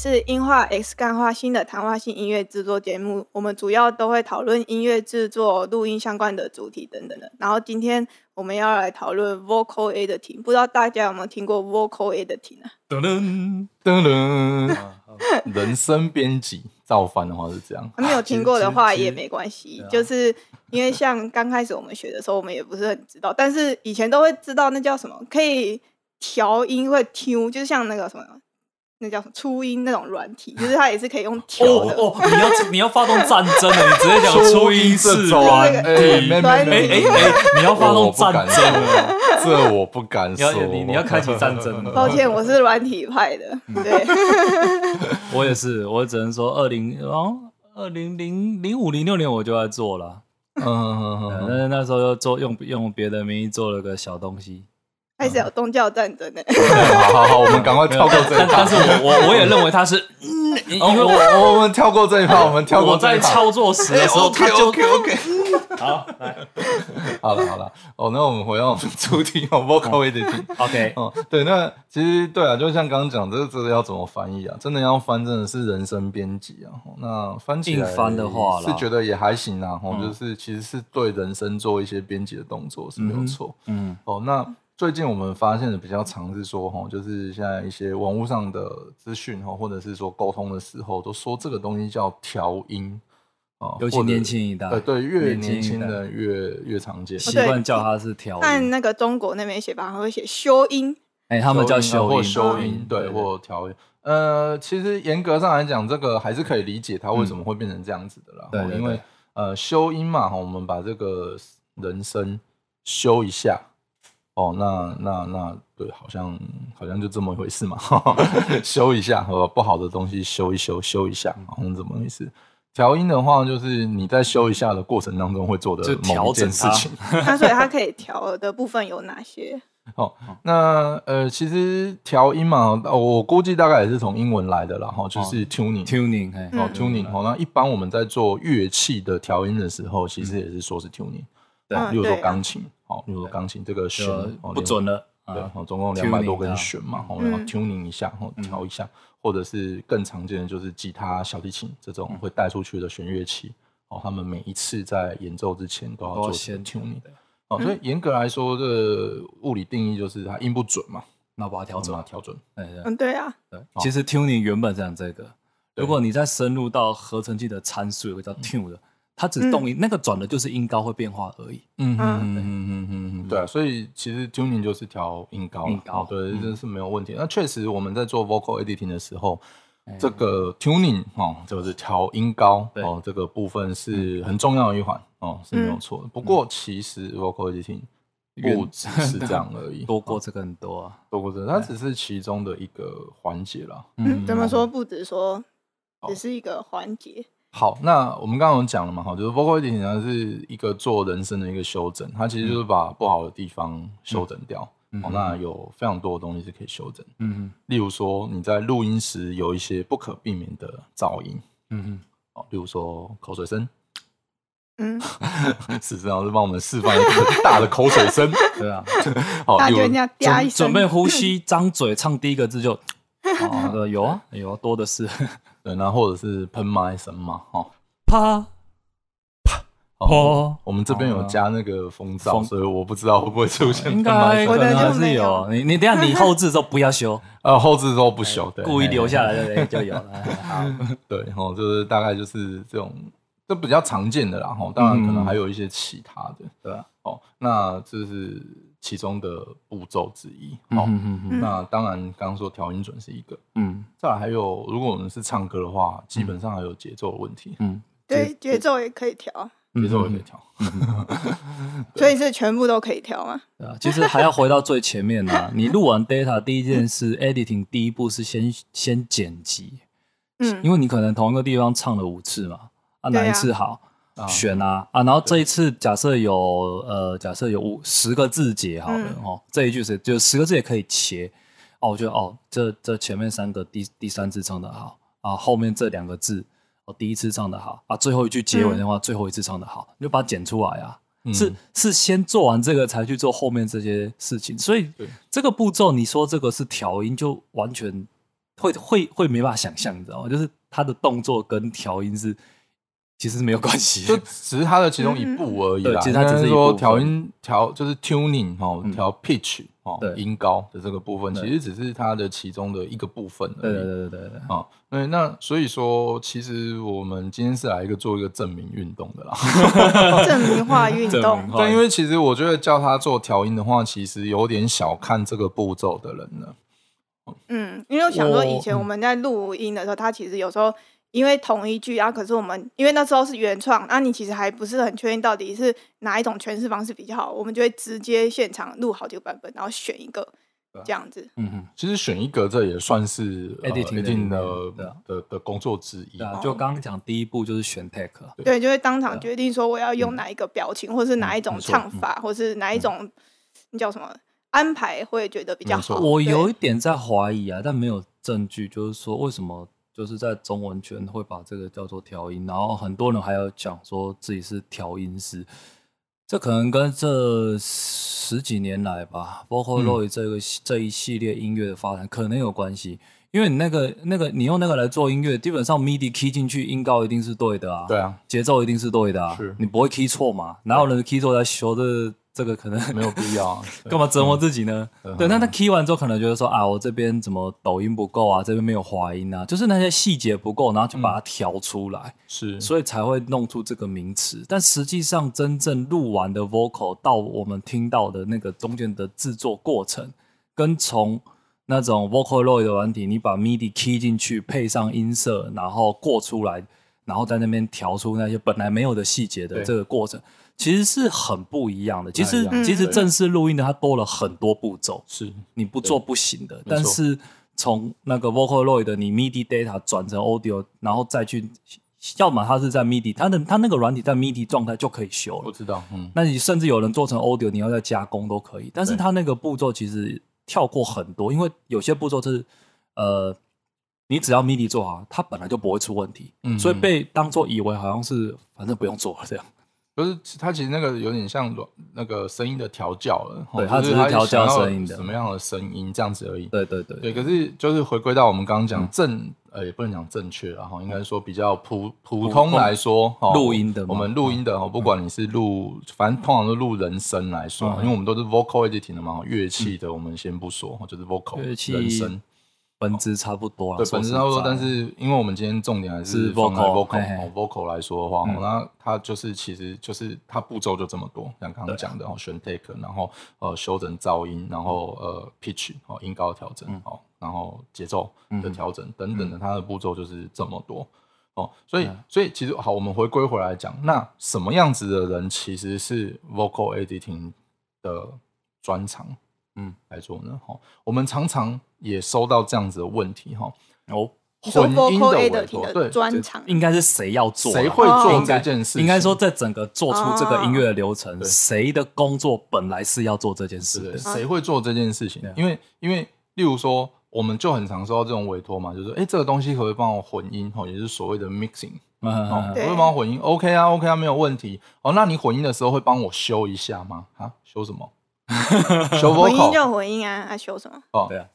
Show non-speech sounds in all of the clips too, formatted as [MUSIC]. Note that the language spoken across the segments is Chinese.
是音画 X 干化新的谈话性音乐制作节目，我们主要都会讨论音乐制作、录音相关的主题等等的。然后今天我们要来讨论 vocal editing，不知道大家有没有听过 vocal editing 啊？噔噔噔噔，[LAUGHS] 人声编辑造反的话是这样，没有听过的话也没关系就是因为像刚开始我们学的时候，我们也不是很知道，但是以前都会知道那叫什么，可以调音会 tune，就是像那个什么。那叫什么初音那种软体，就是它也是可以用调的。哦哦，你要你要发动战争了，你直接讲初音式这种软体，没软哎没没哎哎，你要发动战争了，这我不敢你要说。你你要开启战争了。抱歉，我是软体派的，对，我也是，我只能说二零哦，二零零零五零六年我就在做了，嗯嗯嗯嗯但是那时候又做用用别的名义做了个小东西。开始有宗教战争的。嗯，好好好，我们赶快跳过这一趴但但。是我我我也认为他是，嗯，因为哦我我我我们跳过这一趴，我们跳过我在这一趴。操作时的时候，它 OK 就 OK OK。好来 [LAUGHS] 好了好了，哦，那我们回到我们主题哦，vocal editing。OK，哦，对，那其实对啊，就像刚刚讲，这个这个要怎么翻译啊？真的要翻，真的是人生编辑啊。哦那翻起来翻的话是觉得也还行啊。哦，嗯就是其实是对人生做一些编辑的动作是没有错。嗯哦，那最近我们发现的比较常是说，哈，就是现在一些网络上的资讯哈，或者是说沟通的时候，都说这个东西叫调音啊，尤其年轻一代呃，对，越年轻的越越常见。习惯叫它是调但，那个中国那边写法，还会写修音，哎，他们叫修音，嗯修音，对，或调音。呃，其实严格上来讲，这个还是可以理解它为什么会变成这样子的啦。对对哦因为呃，修音嘛，哈我们把这个人声修一下，哦，那那那对，好像好像就这么一回事嘛，[LAUGHS] 修一下，和不好的东西修一修，修一下，好像这么回事。调音的话，就是你在修一下的过程当中会做的某一件事情。[LAUGHS] 那所以它可以调的部分有哪些？[LAUGHS] 哦，那呃，其实调音嘛，哦我估计大概也是从英文来的啦，哈，就是 tuning。tuning，哎，哦嗯，tuning 哦，那一般我们在做乐器的调音的时候，其实也是说是 tuning，对哦例如说钢琴，哦，例如说钢琴这个弦哦不准了，对，总共两百多根弦嘛，然后 tuning 一下，哦，调一下，或者是更常见的就是吉他、小提琴这种会带出去的弦乐器，哦，他们每一次在演奏之前都要做先 tuning，对。哦，所以严格来说，这个物理定义就是它音不准嘛，那把它调整我们要，调准。嗯，对啊，对，其实 tuning 原本是讲这个，如果你再深入到合成器的参数，有个叫 tune 的，它只动音，那个转的就是音高会变化而已。嗯嗯嗯嗯嗯嗯，对啊，所以其实 tuning 就是调音高啦，音高哦对，嗯这是没有问题。那确实我们在做 vocal editing 的时候，哎这个 tuning 哦，就是调音高哦，这个部分是很重要的一环哦，是没有错的。不过其实 vocal editing 不只是这样而已，[LAUGHS] 多过这个很多啊。多过这，它只是其中的一个环节啦。嗯，怎么说？不止说，只是一个环节。好，那我们刚刚有讲了嘛，哈，就是 vocal editing 它是一个做人生的一个修整，它其实就是把不好的地方修整掉。嗯哦，那有非常多的东西是可以修整，嗯例如说你在录音时有一些不可避免的噪音，嗯嗯，哦，例如说口水声，嗯，史志老师帮我们示范一个大的口水声，[LAUGHS] 对啊，[LAUGHS] 好，准准备呼吸，张嘴唱第一个字就，哦，对 [LAUGHS] 有啊有啊，多的是，[LAUGHS] 对，那或者是喷麦声嘛，哦，啪啪哦，我们这边有加那个风噪，风。所以我不知道会不会出现应喷麦声。该可能就是有。你你等下你后置的时候不要修，[LAUGHS] 呃，后置的时候不修，对，故意留下来。来的就有了。好，对，哦，就是大概就是这种，这比较常见的啦，哈。当然可能还有一些其他的，对吧，哦，那这是其中的步骤之一。哦，那当然刚刚说调音准是一个，嗯再来还有，如果我们是唱歌的话，基本上还有节奏的问题，嗯，对，节奏也可以调，节奏也可以调。所以是全部都可以调吗？对啊，其实还要回到最前面呢、你录完 data 第一件事，editing 第一步是先先剪辑，嗯，因为你可能同一个地方唱了五次嘛，啊哪一次好、啊。选啊。啊，然后这一次假设有呃假设有五十个字节好了、嗯。哦，这一句是就十个字也可以切。哦，我觉得哦这这前面三个第第三次唱的好啊，后面这两个字哦第一次唱的好啊，最后一句结尾的话、最后一次唱的好，你就把它剪出来啊。嗯。是是先做完这个才去做后面这些事情，所以这个步骤你说这个是调音，就完全会会会没办法想象，你知道吗？就是他的动作跟调音是其实是没有关系就。只是它的其中一步而已啦。对其实它只是说调音调就是 tuning 调 pitch 哦，音高的这个部分，其实只是它的其中的一个部分而对对已。对对对对。哦，对，那所以说，其实我们今天是来一个做一个证明运动的啦。[LAUGHS] 证明化运证动明，化对，因为其实我觉得叫他做调音的话，其实有点小看这个步骤的人了。嗯，因为我想说，以前嗯我们在录音的时候，他其实有时候因为同一句，然后可是我们因为那时候是原创，那你其实还不是很确定到底是哪一种诠释方式比较好，我们就会直接现场录好几个版本，然后选一个这样子。嗯哼，其实选一个，这也算是呃 Editing 的 editing 里面的的的工作之一啊，就刚刚讲第一步就是选 take，对，就会当场决定说我要用嗯哪一个表情，或是哪一种唱法，或是哪一种那叫什么安排，会觉得比较好。我有一点在怀疑啊，但没有证据，就是说为什么就是在中文圈会把这个叫做调音，然后很多人还要讲说自己是调音师，这可能跟这十几年来吧嗯，Vocaloid 这个、这一系列音乐的发展可能有关系。因为你那个那个你用那个来做音乐，基本上 MIDI key 进去，音高一定是对的啊，对啊，节奏一定是对的啊，是你不会 key 错嘛？哪有人 key 错在修这这个可能 [LAUGHS] 没有必要 [LAUGHS] 干嘛折磨自己呢？嗯对，那他 key 完之后，可能觉得说啊，我这边怎么抖音不够啊，这边没有滑音啊，就是那些细节不够，然后就把它调出来，是，所以才会弄出这个名词。但实际上，真正录完的 vocal 到我们听到的那个中间的制作过程，跟从那种 Vocaloid 的软体，你把 MIDI key 进去，配上音色，然后过出来，然后在那边调出那些本来没有的细节的对这个过程，其实是很不一样的。其实其实正式录音的它多了很多步骤，是你不做不行的。但是从那个 Vocaloid 的你 MIDI data 转成 Audio，然后再去，要么它是在 MIDI，它的它那个软体在 MIDI 状态就可以修了。我知道，嗯，那你甚至有人做成 Audio，你要再加工都可以。但是它那个步骤其实跳过很多，因为有些步骤是呃，你只要 MIDI 做好，它本来就不会出问题，嗯所以被当做以为好像是反正不用做了这样。就是它其实那个有点像软那个声音的调教了，对它它只是调教声音的。什么样的声音这样子而已。对对对对，可是就是回归到我们刚刚讲嗯。正，呃，也不能讲正确然后应该说比较普普普通通来说，哦录音的我们录音的哦，不管你是录，反正通常都录人声来说，嗯。因为我们都是 vocal editing 的嘛，乐器的我们先不说，哦就是 vocal 乐器人声，本质差不多了，对，本质差不多，但是因为我们今天重点还是 vocal，vocal 嘿嘿。哦 vocal 来说的话，那它就是其实就是它步骤就这么多，像刚刚讲的哦，选 take，然后呃修整噪音，然后呃 pitch 哦音高的调整嗯。哦，然后节奏的嗯。调整等等的，它的步骤就是这么多。哦，所以嗯所以其实好，我们回归回来讲，那什么样子的人其实是 vocal editing 的专长？嗯。来做呢，哈，我们常常也收到这样子的问题，哈，哦，你说混音的委托，对的，专长，应该是谁要做啊？谁会做哦这件事？应该说，在整个做出这个音乐的流程，谁的工作本来是要做这件事的？谁会做这件事情？因为因为例如说，我们就很常收到这种委托嘛，就是说，哎，这个东西可不可以帮我混音？哦，也就是所谓的 mixing，嗯哦，可不对可以帮我混音？OK 啊，OK 啊，没有问题。哦，那你混音的时候会帮我修一下吗？啊，修什么？[LAUGHS] 修混音就混音啊，啊修什么？哦，对啊，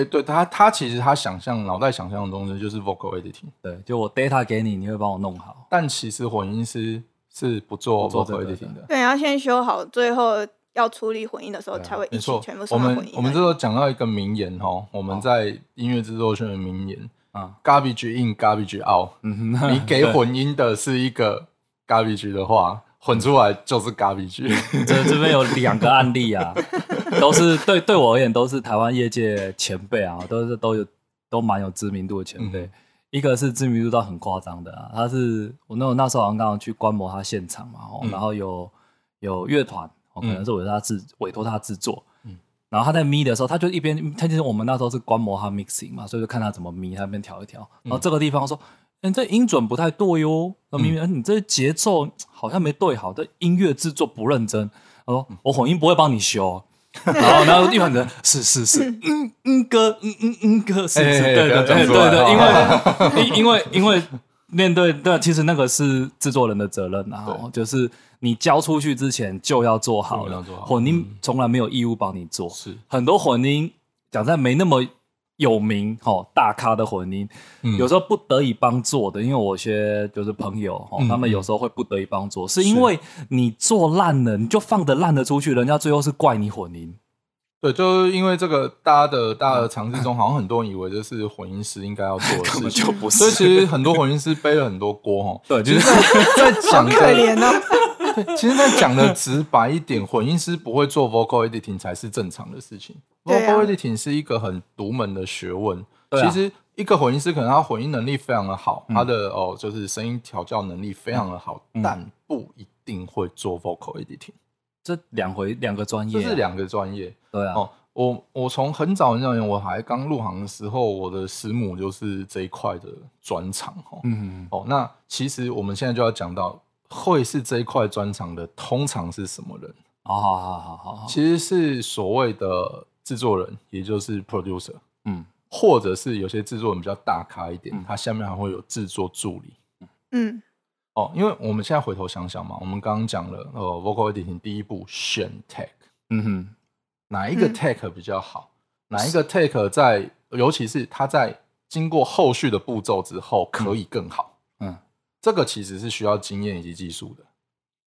哎，对他他其实他想象脑袋想象的东西就是 vocal editing，对，就我 data 给你，你会帮我弄好。但其实混音师是不做 vocal 个 editing 的。对，要先修好，最后要处理混音的时候才会一起全部，我送到混音。们我们这个讲到一个名言哦，我们在音乐制作圈的名言啊，garbage in garbage out。[LAUGHS] 嗯哼，你给混音的是一个 garbage 的话，混出来就是 garbage。这这边有两个案例啊，都是对对我而言都是台湾业界前辈啊，都是都有都蛮有知名度的前辈。嗯一个是知名度到很夸张的啊，他是我那我那时候好像刚好去观摩他现场嘛，哦嗯然后有有乐团，哦，可能是委托他制委托他制作，嗯然后他在咪的时候，他就一边他就是我们那时候是观摩他 mixing 嘛，所以就看他怎么咪，他那边调一调，然后这个地方说，嗯、这音准不太对哟，那明明、哎你这节奏好像没对好，这音乐制作不认真，他说我混音不会帮你修哦。[LAUGHS] 然后，然后乐团人是是是，嗯嗯哥，嗯嗯嗯哥，是是，对对对对对，因为因为因为面对对，其实那个是制作人的责任啊，对哦就是你交出去之前就要做好了，混音从来没有义务帮你做，是很多混音讲在没那么有名哦大咖的混音，嗯有时候不得已帮做的，因为我些就是朋友哦，嗯他们有时候会不得已帮做，是因为你做烂了，你就放的烂的出去，人家最后是怪你混音。对，就是因为这个，大家的大家的尝试中，好像很多人以为这是混音师应该要做的根 [LAUGHS] 本事情，就不是所以其实很多混音师背了很多锅哈。对，就是在讲 [LAUGHS] 可怜的，哦。[LAUGHS] 其实，在讲的直白一点，混音师不会做 vocal editing 才是正常的事情。啊 vocal editing 是一个很独门的学问。啊其实，一个混音师可能他混音能力非常的好，嗯他的哦就是声音调教能力非常的好，嗯但不一定会做 vocal editing，这两回两个专业啊、这是两个专业。对啊，哦，我我从很早很早我还刚入行的时候，我的师母就是这一块的专长哦。嗯，哦，那其实我们现在就要讲到，会是这一块专长的，通常是什么人？好好好好好好，其实是所谓的制作人，也就是 producer，嗯或者是有些制作人比较大咖一点，嗯他下面还会有制作助理。嗯，哦，因为我们现在回头想想嘛，我们刚刚讲了，呃，vocal editing 第一步选 tag，嗯哼，哪一个嗯 take 比较好？哪一个 take 在，尤其是它在经过后续的步骤之后，可以更好。嗯，这个其实是需要经验以及技术的。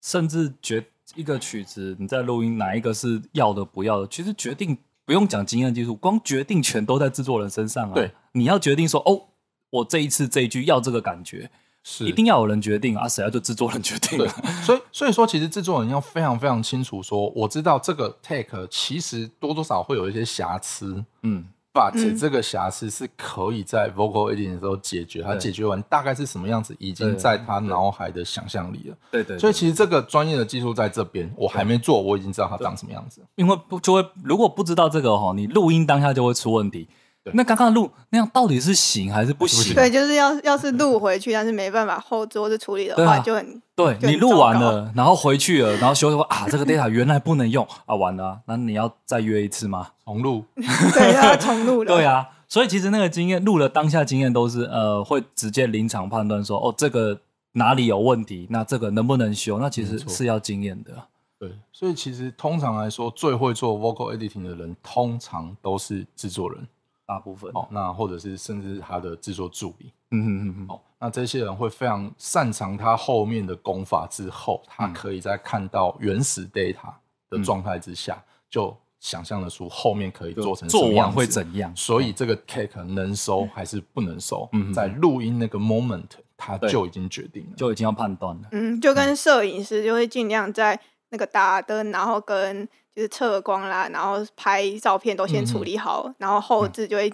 甚至决一个曲子你在录音哪一个是要的不要的，其实决定不用讲经验技术，光决定权都在制作人身上啊。对，你要决定说哦，我这一次这一句要这个感觉，是一定要有人决定啊，谁要就制作人决定所以所以说，其实制作人要非常非常清楚说，我知道这个 take 其实多多少会有一些瑕疵嗯，，but 嗯这个瑕疵是可以在 vocal editing 的时候解决，他解决完大概是什么样子，已经在他脑海的想象力了。对对所以其实这个专业的技术在这边，我还没做，我已经知道它长什么样子。因为不就会如果不知道这个哈，你录音当下就会出问题对。那刚刚录那样到底是行还是不行？对，就是要要是录回去，但是没办法后置或是处理的话，啊就很对很你录完了，然后回去了，然后修说啊，这个 data 原来不能用 [LAUGHS] 啊，完了啊，那你要再约一次吗？重录，[LAUGHS] 对，要重录了。[LAUGHS] 对啊，所以其实那个经验录了当下经验都是呃会直接临场判断说哦这个哪里有问题，那这个能不能修？那其实是要经验的。对，所以其实通常来说，最会做 vocal editing 的人，通常都是制作人大部分。哦，那或者是甚至是他的制作助理嗯哼哼哼，哦，那这些人会非常擅长他后面的功法之后，他嗯。可以在看到原始 data 的状态之下，就想象得出后面可以做成什么做完样会怎样？所以这个 cake 能收还是不能收，嗯在录音那个 moment，他就已经决定了。就已经要判断了。嗯，就跟摄影师就会尽量在那个打灯，然后跟就是测光啦，然后拍照片都先处理好，然后后置就会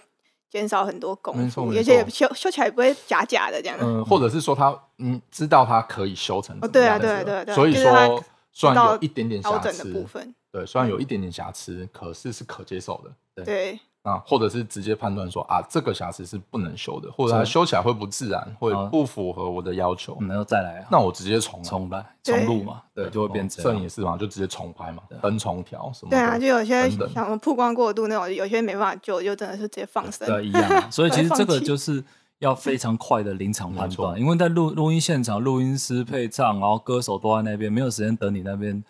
减少很多功夫，没错没而且错。修修起来不会假假的这样。嗯，或者是说他嗯知道他可以修成哦对啊对啊对啊对啊所以说虽然有一点点瑕调整的部疵，分，对，虽然有一点点瑕疵，可是是可接受的。对，啊，或者是直接判断说啊，这个瑕疵是不能修的，或者它修起来会不自然，会啊不符合我的要求，嗯，然后再来啊，那我直接重来重来重录嘛，对，就会变这样摄影也。是嘛，就直接重拍嘛，灯重调什么。对啊，就有些像什么曝光过度那种，有些没办法救，就真的是直接放生。对，一样啊。所以 [LAUGHS] 其实这个就是 [LAUGHS] 要非常快的临场判断，因为在录录音现场，录音师配唱，然后歌手都在那边，没有时间等你那边对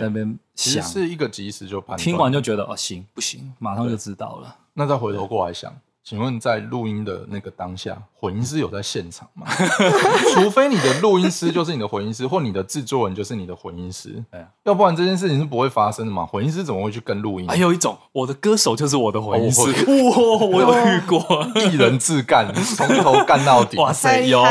那边其实想，是一个及时就判断。听完就觉得哦行不行，马上就知道了。那再回头过来想，请问在录音的那个当下，混音师有在现场吗？[LAUGHS] 除非你的录音师就是你的混音师，或你的制作人就是你的混音师对啊，要不然这件事情是不会发生的嘛。混音师怎么会去跟录音？还有一种，我的歌手就是我的混音师，哦哇，我有遇过，一人自干，从头干到底。[LAUGHS] 哇塞，有，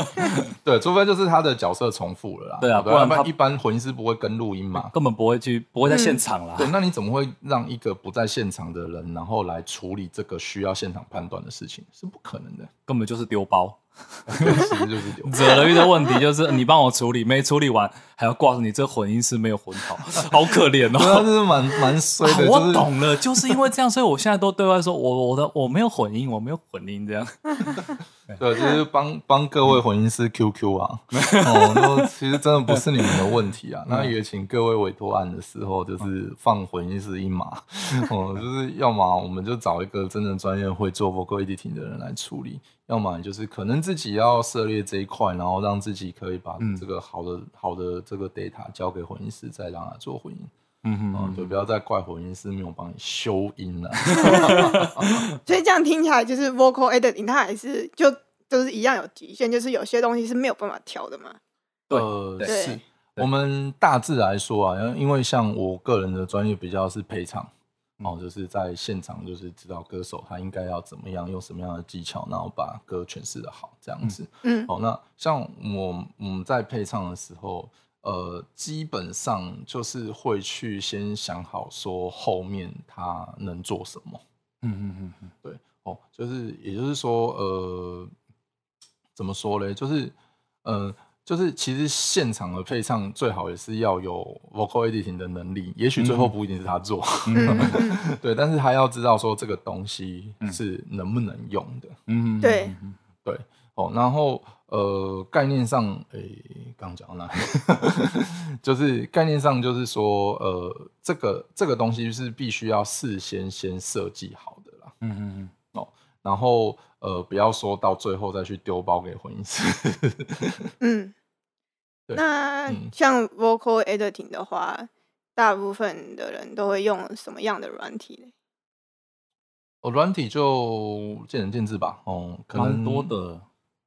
[LAUGHS] 对，除非就是他的角色重复了啦。对啊不然一般混音师不会跟录音嘛。根本不会去，不会在现场啦。对，那你怎么会让一个不在现场的人，然后来处理这个需要现场判断的事情？是不可能的，根本就是丢包，[LAUGHS] 其实就是丢。惹了一个问题，就是你帮我处理，没处理完还要挂着你这混音师没有混好，好可怜 [LAUGHS] 对啊，哦。这是蛮蛮衰的，啊我就是懂了，就是因为这样，所以我现在都对外说，我我的我没有混音，我没有混音，这样。[LAUGHS] [LAUGHS] 对，就是帮帮各位混音师 QQ 啊，[LAUGHS] 哦，那其实真的不是你们的问题啊。[LAUGHS] 那也请各位委托案的时候，就是放混音师一马，哦，就是要么我们就找一个真正专业会做 vocal editing 的人来处理，要么就是可能自己要涉猎这一块，然后让自己可以把嗯这个好的好的这个 data 交给混音师，再让他做混音。嗯哼嗯，就不要再怪混音师没有帮你修音了。[LAUGHS] 所以这样听起来就是 vocal editing 它还是就就是一样有极限，就是有些东西是没有办法调的嘛。对呃，对是对我们大致来说啊，因为像我个人的专业比较是配唱，哦，就是在现场就是知道歌手他应该要怎么样用什么样的技巧，然后把歌诠释的好这样子。嗯哦，那像我我们在配唱的时候，呃，基本上就是会去先想好说后面他能做什么。嗯嗯嗯嗯，对，哦，就是也就是说，呃，怎么说嘞？就是，呃，就是其实现场的配唱最好也是要有 vocal editing 的能力，也许最后不一定是他做，嗯嗯 [LAUGHS] 对，但是他要知道说这个东西是能不能用的，嗯，对嗯，嗯对，哦，然后呃，概念上，诶，刚刚讲到哪里？[LAUGHS] 就是概念上就是说，呃，这个这个东西是必须要事先先设计好的啦。嗯嗯嗯，然后呃，不要说到最后再去丢包给婚姻师。[LAUGHS] 嗯。那嗯像 vocal editing 的话，大部分的人都会用什么样的软体呢？哦，软体就见仁见智吧。哦，可能蛮多。的，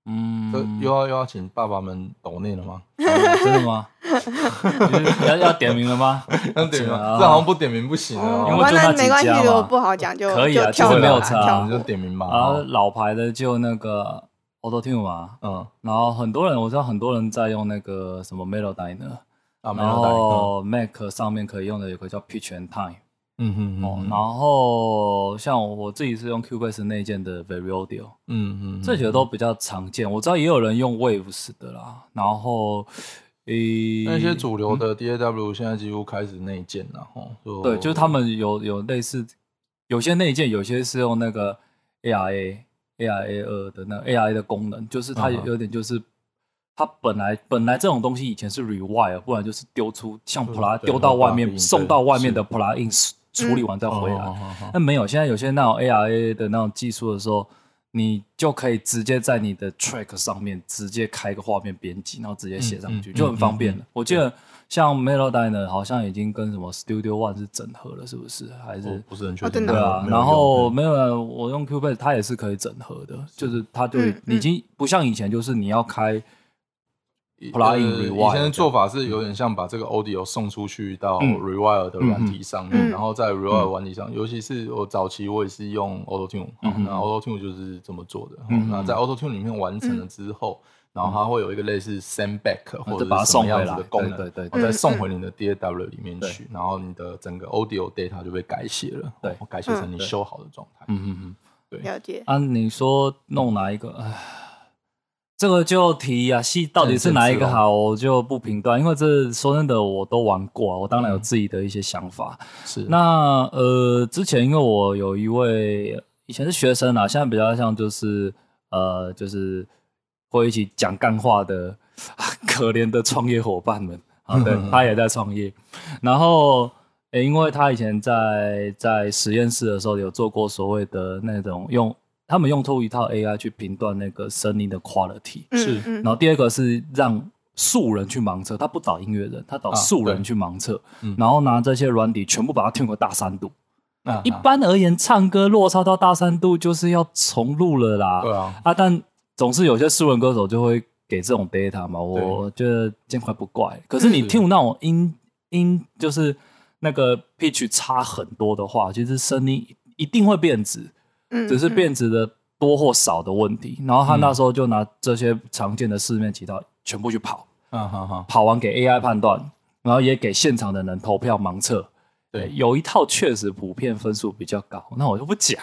嗯，这又要又要请爸爸们抖内了吗？[LAUGHS] 哦真的吗？就 [LAUGHS] 是要要点名了吗？[LAUGHS] 要点名这好像不点名不行哦哦。因为就那几那没关系，家嘛如果不好讲就可以啊就跳其实没有过差你就点名吧。然后哦老牌的就那个 Auto Tune 嘛，嗯，然后很多人我知道很多人在用那个什么 Melodyne，啊，没然。后 Mac 上面可以用的有个叫 Pitch and Time 嗯哼哼然后像我自己是用 Cubase 内建的 Very Audio，嗯嗯，这几个都比较常见。我知道也有人用 Waves 的啦，然后诶那些主流的 DAW 现在几乎开始内建了，吼，就对，就是他们有有类似，有些内建，有些是用那个 ARA ARA 二的那个 ARA 的功能，就是它有点就是。它本来本来这种东西以前是 rewire，不然就是丢出像 plug 对丢到外面送到外面的是。plugin 处理完再回来。那没有，现在有些那种 ARA 的那种技术的时候，你就可以直接在你的 track 上面直接开个画面编辑，然后直接写上去，就很方便嗯嗯了。我记得像 Melodyne 好像已经跟什么 Studio One 是整合了，是不是？还是？我不是很确定。哦真的对啊，然后用没有，我用 Cubase 它也是可以整合的，就是它就嗯嗯已经不像以前，就是你要开 plugin 呃 rewire 以前的做法是有点像把这个 audio 送出去到嗯。Rewire 的软体上面，嗯。然后在 rewire 软体上，尤其是我早期我也是用 Auto Tune，、那 Auto Tune 就是这么做的。那在 Auto Tune 里面完成了之后，然后它会有一个类似 send back 或就把它者是什么样送回来子的功能，对对对再嗯送回你的 DAW 里面去，然后你的整个 audio data 就被改写了，对。哦改写成你修好的状态。嗯嗯嗯。对。了解。啊，你说弄哪一个？唉，这个就提啊，戏到底是哪一个好，我就不评断，因为这说真的，我都玩过啊，我当然有自己的一些想法。是那呃，之前因为我有一位以前是学生啊，现在比较像就是呃，就是会一起讲干话的可怜的创业伙伴们啊，对他也在创业，然后。诶，因为他以前在在实验室的时候有做过所谓的那种用，他们用出一套 AI 去评断那个声音的 quality，是。嗯。然后第二个是让素人去盲测，他不找音乐人，他找啊素人去盲测，嗯。然后拿这些软体全部把它调个大三度。那一般而言，唱歌落差到大三度就是要重录了啦。对啊，啊，但总是有些素人歌手就会给这种 data 嘛，我觉得见怪不怪。可是你是。听那种音音就是那个 pitch 差很多的话，其实声音一定会变质，嗯只是嗯变质的多或少的问题。然后他那时候就拿这些常见的四面渠道全部去跑，嗯好好，跑完给 AI 判断，然后也给现场的人投票盲测。对有一套确实普遍分数比较高，那我就不讲。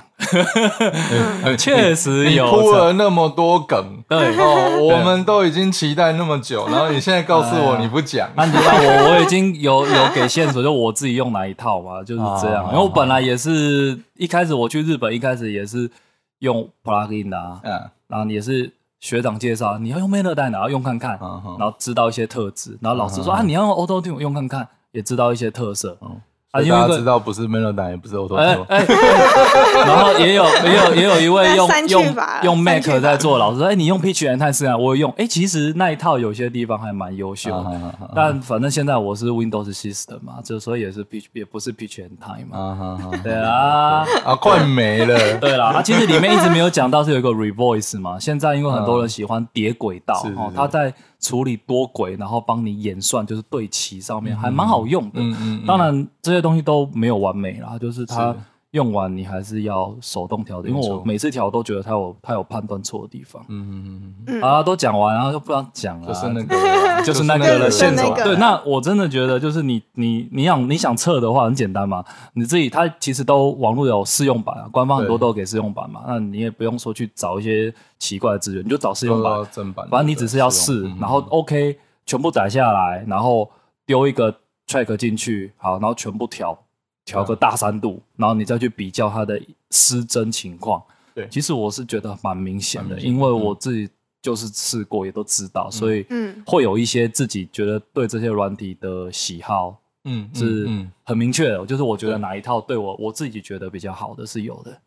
嗯 [LAUGHS] 确实有铺了那么多梗，[LAUGHS] 对哦，[LAUGHS] 我们都已经期待那么久，然后你现在告诉我你不讲，那你知道我我已经有有给线索，就我自己用哪一套嘛，就是这样。哦因为我本来也是一开始我去日本，一开始也是用 plugin 的、啊，嗯然后也是学长介绍你要用 Melody，然后用看看，然后知道一些特质，然后老师说嗯啊你要用 Auto Tune 用看看，也知道一些特色。嗯啊，因为大家知道不是 Melodyne 也不是哎，[LAUGHS] 然后也有也有也有一位用用用 Mac 在做，老师说，哎，你用 Pitch and 探试啊，我用，哎，其实那一套有些地方还蛮优秀的，啊啊啊但反正现在我是 Windows System 嘛，就所以也是 Pitch 也不是 Pitch and Time 嘛，啊啊啊对啊。啊，快没了。[LAUGHS] 对啦，啊，其实里面一直没有讲到是有一个 revoice 嘛，现在因为很多人喜欢叠轨道哦，是是是。它在处理多轨，然后帮你演算，就是对齐上面还蛮好用的。嗯嗯嗯当然这些东西都没有完美啦，就是它是用完你还是要手动调的，因为我每次调都觉得它有它有判断错的地方。嗯嗯嗯嗯啊，都讲完，然后就不想讲了，嗯，就是那个，就是那个了，就是现那个。场对，那我真的觉得就是你你你想你想测的话很简单嘛，你自己它其实都网络有试用版啊，官方很多对都有给试用版嘛，那你也不用说去找一些奇怪的资源，你就找试用都版要正版的，反正你只是要对试用，然后嗯 OK 全部载下来，然后丢一个 track 进去，好，然后全部调调个大三度，然后你再去比较它的失真情况。对。其实我是觉得蛮明显的，因为我自己就是试过，也都知道，所以嗯。会有一些自己觉得对这些软体的喜好嗯嗯是嗯。很明确的，就是我觉得哪一套对我我自己觉得比较好的是有的。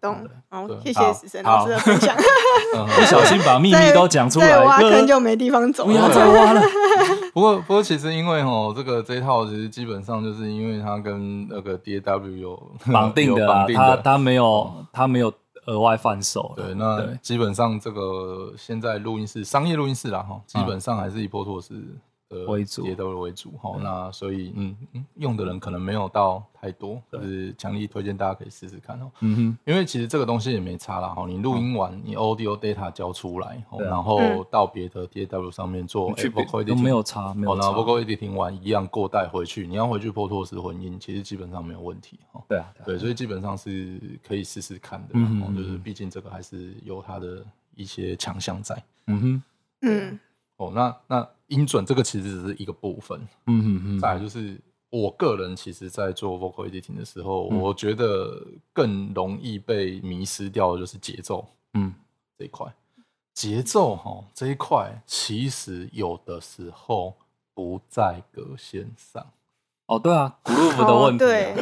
懂。谢谢死神老师的分享。[LAUGHS] 嗯不小心把秘密都讲出来，哥挖坑就没地方走不要。再挖了。不过，不过，其实因为哦，这个这一套其实基本上就是因为它跟那个 DAW 有绑定的 [LAUGHS] 有啦绑，定的。他他没有它没有额外贩售。对，那基本上这个现在录音室商业录音室啦哈，基本上还是以波托斯的为主 DAW 为主哈。那所以嗯嗯，用的人可能没有到太多，就是强力推荐大家可以试试看哦。嗯哼，因为其实这个东西也没差啦，哈，你录音完，你 audio data 交出来，然后嗯到别的 DAW 上面做都没有差，没有哦，那差。vocal editing 完一样过带回去，你要回去波托斯混音，其实基本上没有问题哈。对啊，对啊对，所以基本上是可以试试看的嗯嗯嗯就是毕竟这个还是有它的一些强项在。嗯哼，嗯哦，那那音准这个其实只是一个部分，嗯嗯嗯再来就是我个人其实在做 vocal editing 的时候，嗯我觉得更容易被迷失掉的就是节奏。嗯，这一块，节奏哈这一块，其实有的时候不在格线上。哦，对啊，groove 的问题啊。对，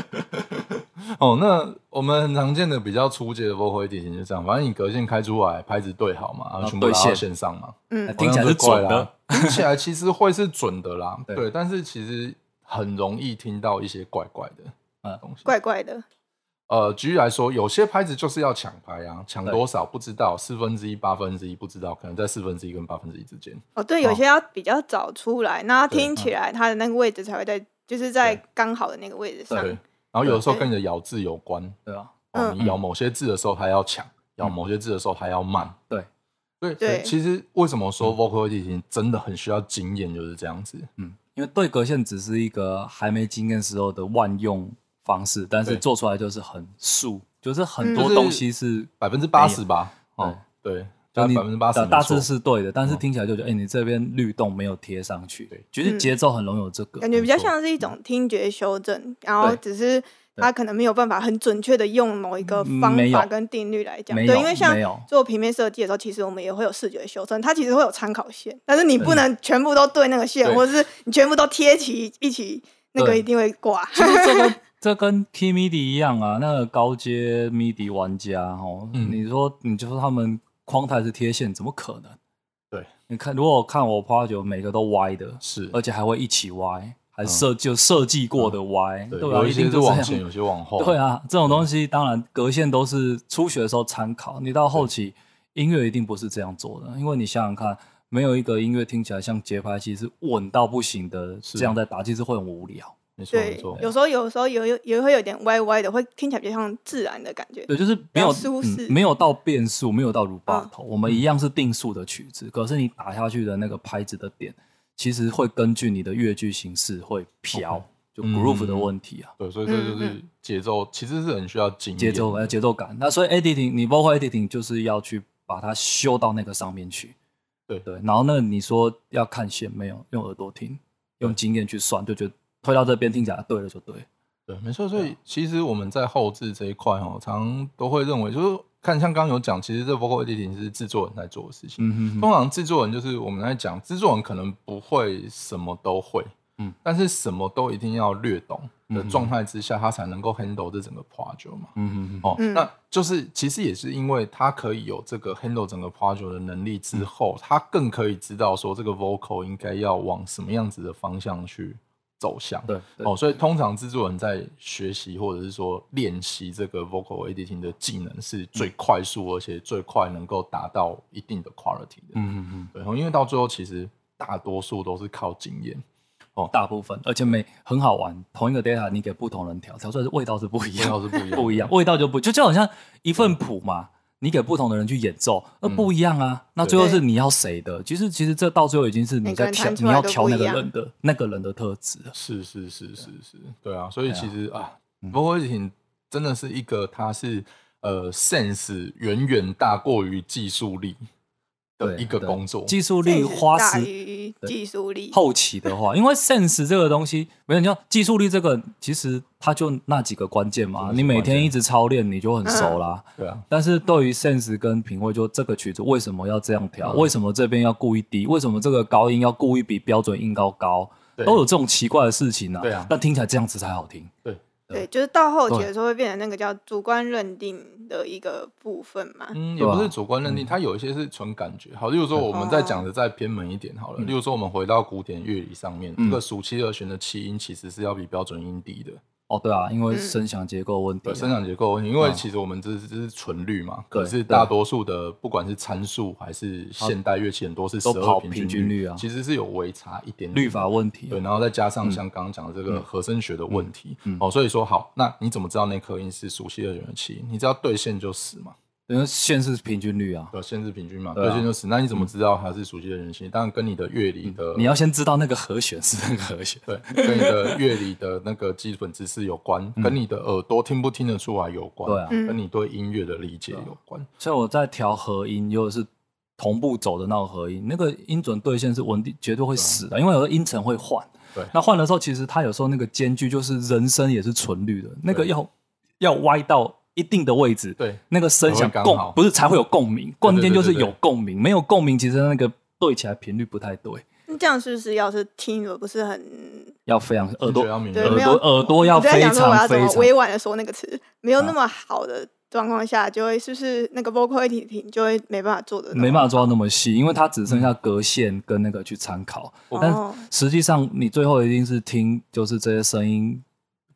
[LAUGHS] 哦，那我们很常见的比较初级的 vocal editing 就这样，反正你隔线开出来，拍子对好嘛，然后全部拉到线线上嘛，嗯。听起来是准的。听起来其实会是准的啦，[LAUGHS] 对。对，但是其实很容易听到一些怪怪的嗯。东西。怪怪的。呃，举例来说，有些拍子就是要抢拍啊，抢多少不知道，四分之一、八分之一不知道，可能在四分之一跟八分之一之间。哦，对，有些要比较早出来，那对听起来它的那个位置才会在，就是在刚好的那个位置上。对。，然后有的时候跟你的咬字有关，对。啊，你咬某些字的时候它要抢，咬嗯某些字的时候它要慢。对，对，对其实为什么说 vocal editing 真的很需要经验，就是这样子。嗯，因为对格线只是一个还没经验时候的万用方式，但是做出来就是很素，就是很嗯。多东西是百分之八十吧，哦，对，就你百分之八十，大致是对的，但是嗯听起来就觉得，哎，你这边律动没有贴上去对，其实嗯节奏很容易有这个，感觉比较像是一种听觉修正，然后只是他可能没有办法很准确的用某一个嗯方法跟定律来讲。对，因为像做平面设计的时候，其实我们也会有视觉修正，它其实会有参考线，但是你不能全部都对那个线，或者是你全部都贴齐一起，那个一定会挂。其实这个 [LAUGHS] 这跟 Key MIDI 一样啊，那个高阶 MIDI 玩家哦，嗯你说你就说他们框台是贴线，怎么可能？对，你看，如果看我 project 每个都歪的，是，而且还会一起歪，还设就设计过的歪，对，对啊，有一些是往前，有些往后，对啊，这种东西当然隔线都是初学的时候参考，你到后期音乐一定不是这样做的，因为你想想看，没有一个音乐听起来像节拍器是稳到不行的，是这样在打，其实会很无聊。没错没对错，，有时候有时候有有也会有点歪歪的，会听起来比较像自然的感觉。对，就是没有舒适嗯，没有到变速，没有到 rubato，、我嗯们一样是定速的曲子，可是你打下去的那个拍子的点，其实会根据你的乐句形式会飘就嗯 groove 的问题啊。对，所以这就是嗯节奏，其实是很需要经验节奏节奏感。那所以 editing 你 vocal editing 就是要去把它修到那个上面去。对对，然后那你说要看线没有？用耳朵听，用经验去算，就觉得推到这边听起来对了就对。对，没错。所以其实我们在后置这一块哦，常都会认为，就是看像刚刚有讲，其实这 vocal editing 是制作人在做的事情。嗯哼哼，通常制作人就是我们在讲，制作人可能不会什么都会，嗯，但是什么都一定要略懂的状态之下，他才能够 handle 这整个 project 嘛。嗯嗯嗯，哦，嗯那就是其实也是因为他可以有这个 handle 整个 project 的能力之后，他更可以知道说这个 vocal 应该要往什么样子的方向去走向。对对哦，所以通常制作人在学习或者是说练习这个 vocal editing 的技能是最快速，而且最快能够达到一定的 quality 的。嗯嗯嗯，对，因为到最后其实大多数都是靠经验。大部分，而且每很好玩，同一个 data 你给不同人调，调出来的味道是不一样，味道是不一样 [LAUGHS] 不一样，味道就不就就好像一份谱嘛，你给不同的人去演奏，那不一样啊。那最后是你要谁的？其实其实这到最后已经是你在挑，人弹出来你要挑都不一样那个人的那个人的特质了。是是是是是，对啊，所以其实啊嗯，vocal editing 真的是一个，它是呃 sense 远远大过于技术力的一个工作。技术力花时于技术力，后期的话，[LAUGHS] 因为 sense 这个东西，没有你像技术力这个，其实它就那几个关键嘛，就是你每天一直操练，你就很熟啦。对啊，但是对于 sense 跟品味，就这个曲子为什么要这样调？嗯为什么这边要故意低？为什么这个高音要故意比标准音高高？都有这种奇怪的事情啊。对啊但听起来这样子才好听。对对，就是到后期的时候会变成那个叫主观认定的一个部分嘛。嗯，也不是主观认定，它有一些是纯感觉。好，例如说我们再讲的再偏门一点好了，例如说我们回到古典乐理上面，嗯这个暑七二弦的气音其实是要比标准音低的。哦，对啊，因为嗯声响结构问题对，啊。生产结构问题，因为嗯其实我们这是这是纯律嘛，可是大多数的不管是参数还是现代乐器，很多是十都跑二平平均律啊其实是有微差一点点律法问题啊。对，然后再加上像刚刚讲的这个和声学的问题，嗯嗯哦，所以说好，那你怎么知道那颗音是熟悉的人的气？你只要对线就死嘛，因为线是平均率啊。对，线是平均嘛，对线就死。那你怎么知道它是熟悉的人的气？当然跟你的乐理的，你要先知道那个和弦是那个和弦。对，跟你的乐理的那个基本知识有关，跟你的耳朵听不听得出来有关，对啊嗯跟你对音乐的理解有关。所以我在调和音，又是同步走的那种和音，那个音准对线是稳定，绝对会死的，因为有的音程会换。对那换的时候，其实它有时候那个间距就是人声也是纯律的，那个要要歪到一定的位置，对，那个声响共不是才会有共鸣，关键就是有共鸣，没有共鸣，其实那个对起来频率不太对，那这样是不是要是听了不是很？要非常耳朵耳朵耳朵要非想说我要怎常非常。么委婉的说那个词，没有啊那么好的状况下，就会是不是那个 vocal editing 就会没办法做的，没办法做到那么细，因为它只剩下隔线跟那个去参考。但哦实际上，你最后一定是听，就是这些声音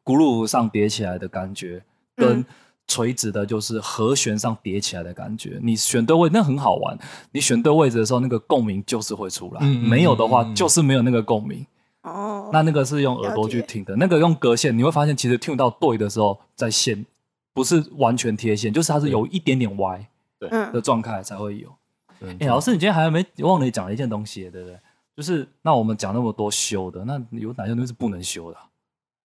咕噜上叠起来的感觉，跟嗯垂直的，就是和弦上叠起来的感觉。你选对位，那很好玩。你选对位置的时候，那个共鸣就是会出来；没有的话就是没有那个共鸣。哦，那那个是用耳朵去听的，那个用隔线，你会发现其实听不到对的时候，在线不是完全贴线，就是它是有一点点歪对的嗯状态才会有。嗯哎、老师，你今天还没忘了你讲了一件东西，对不对？就是那我们讲那么多修的，那有哪些东西是不能修的啊、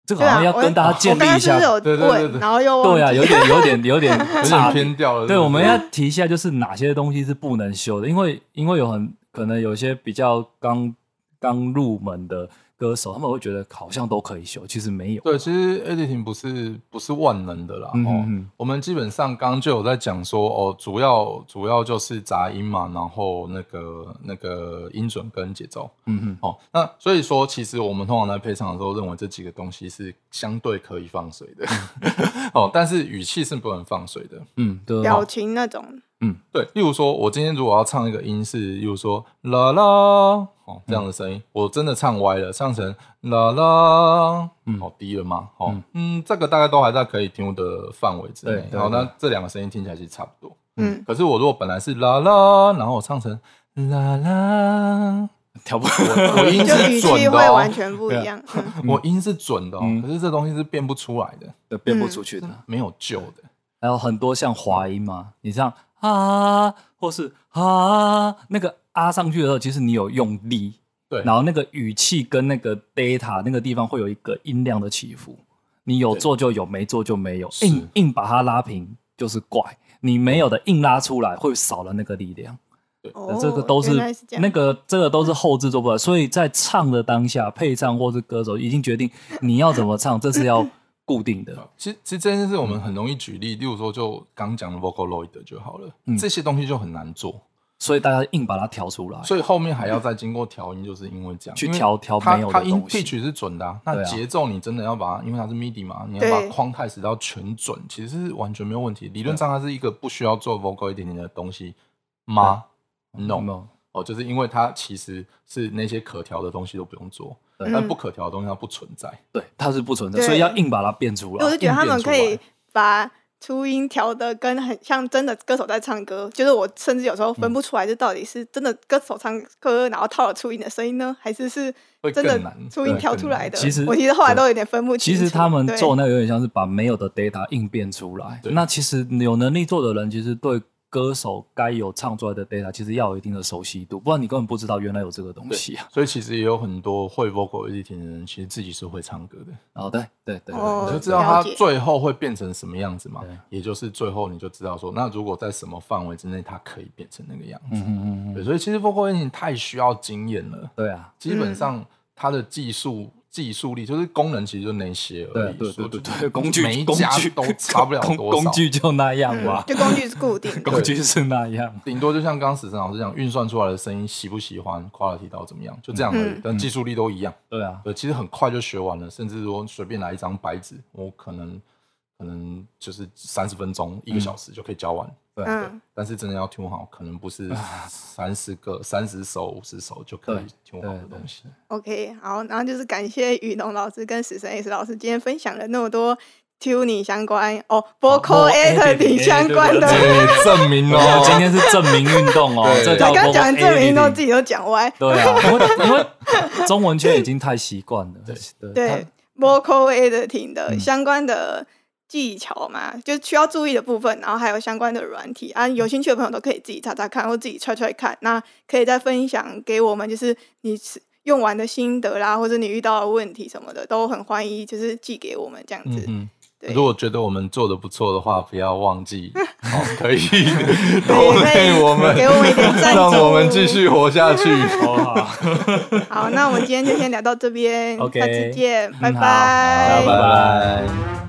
这个好像要跟大家建立一下。对对对，对然后又对啊，有点有点有点 [LAUGHS] 有点偏掉了。对，我们要提一下，就是哪些东西是不能修的，因为因为有很可能有些比较刚刚入门的歌手，他们会觉得好像都可以修，其实没有。对，其实 editing 不是不是万能的啦。哦我们基本上刚刚就有在讲说，哦，主要主要就是杂音嘛，然后那个那个音准跟节奏。嗯嗯，哦，那所以说，其实我们通常在配唱的时候，认为这几个东西是相对可以放水的。[LAUGHS] 哦，但是语气是不能放水的。嗯，对，表情那种，嗯对，例如说，我今天如果要唱一个音是，例如说啦啦哦这样的声音，我真的唱歪了，唱成啦啦，嗯好低了吗？哦，嗯嗯这个大概都还在可以听的范围之内。对对好，那这两个声音听起来其实差不多。嗯，可是我如果本来是啦啦，然后我唱成啦啦，[LAUGHS] 调不我 [LAUGHS] 我音就是语准的气会完哦，全不一样。嗯 [LAUGHS] 我音是准的哦，嗯可是这东西是变不出来的，对变不出去的。没有救的。还有很多像滑音嘛，你这样啊，或是啊，那个啊上去的时候，其实你有用力，对，然后那个语气跟那个 data 那个地方会有一个音量的起伏，你有做就有，没做就没有，硬硬把它拉平就是怪，你没有的硬拉出来会少了那个力量。对这个都是那个这个都是后制作不来，所以在唱的当下，配唱或是歌手已经决定你要怎么唱，这是要固定的。其实其实这件事我们很容易举例，例如说就刚讲的 Vocaloid 就好了，嗯这些东西就很难做。所以大家硬把它调出来。所以后面还要再经过调音，就是因为这样去调调没有的它音东西 pitch 是准的、啊，那节奏你真的要把它，因为它是 MIDI 嘛，你要把框态使到全准，其实是完全没有问题。理论上它是一个不需要做 vocal editing 的东西吗？No，, no 哦，就是因为它其实是那些可调的东西都不用做，但不可调的东西它不存在。对，它是不存在，所以要硬把它变出来。我就觉得他们可以硬变出来把初音调的跟很像真的歌手在唱歌，就是我甚至有时候分不出来，这到底是真的歌手唱歌，然后套了初音的声音呢，还是是会真的初音调出来的？其实我其实后来都有点分不清。其实他们做那个有点像是把没有的 data 应变出来。那其实有能力做的人，其实对歌手该有唱出来的 data，其实要有一定的熟悉度，不然你根本不知道原来有这个东西啊。所以其实也有很多会 vocal editing 的人，其实自己是会唱歌的。哦，对对对，哦你就知道他最后会变成什么样子嘛对？也就是最后你就知道说，那如果在什么范围之内，它可以变成那个样子。嗯嗯嗯所以其实 vocal editing 太需要经验了，对啊，基本上他的技术技术力就是功能，其实就那些而已。对对对对对，工具每一家工具都差不了多少。工具就那样吧，[LAUGHS] 就工具是固定。[LAUGHS] 工具是那样。顶多就像刚刚史生老师讲，运算出来的声音喜不喜欢，quality 到怎么样，就这样而已嗯。但技术力都一样。对啊，对，其实很快就学完了，甚至说随便来一张白纸，我可能可能就是三十分钟、一个小时就可以教完。对嗯，但是真的要听好，可能不是 [LAUGHS] 三十个、三十首、五十首就可以听好的东西。OK，好，然后就是感谢雨农老师跟死神 S 老师今天分享了那么多 tuning 相关哦，vocal editing 相关的。证明哦，[LAUGHS] 哦，今天是证明运动哦，对。这叫刚讲 vocal 证明都 editing 自己都讲歪。[LAUGHS] 对啊，因为中文圈已经太习惯了，对。对 vocal editing 的嗯。相关的技巧嘛，就是需要注意的部分，然后还有相关的软体啊，有兴趣的朋友都可以自己查查看，或自己揣揣看。那可以再分享给我们，就是你用完的心得啦，或者你遇到的问题什么的，都很欢迎，就是寄给我们这样子。嗯对。如果觉得我们做的不错的话，不要忘记。哦，可以。[LAUGHS] 对抖可以内我们，给我们一点赞助。让我们继续活下去。好好，[LAUGHS] 好，那我们今天就先聊到这边下次见，拜，拜。拜拜。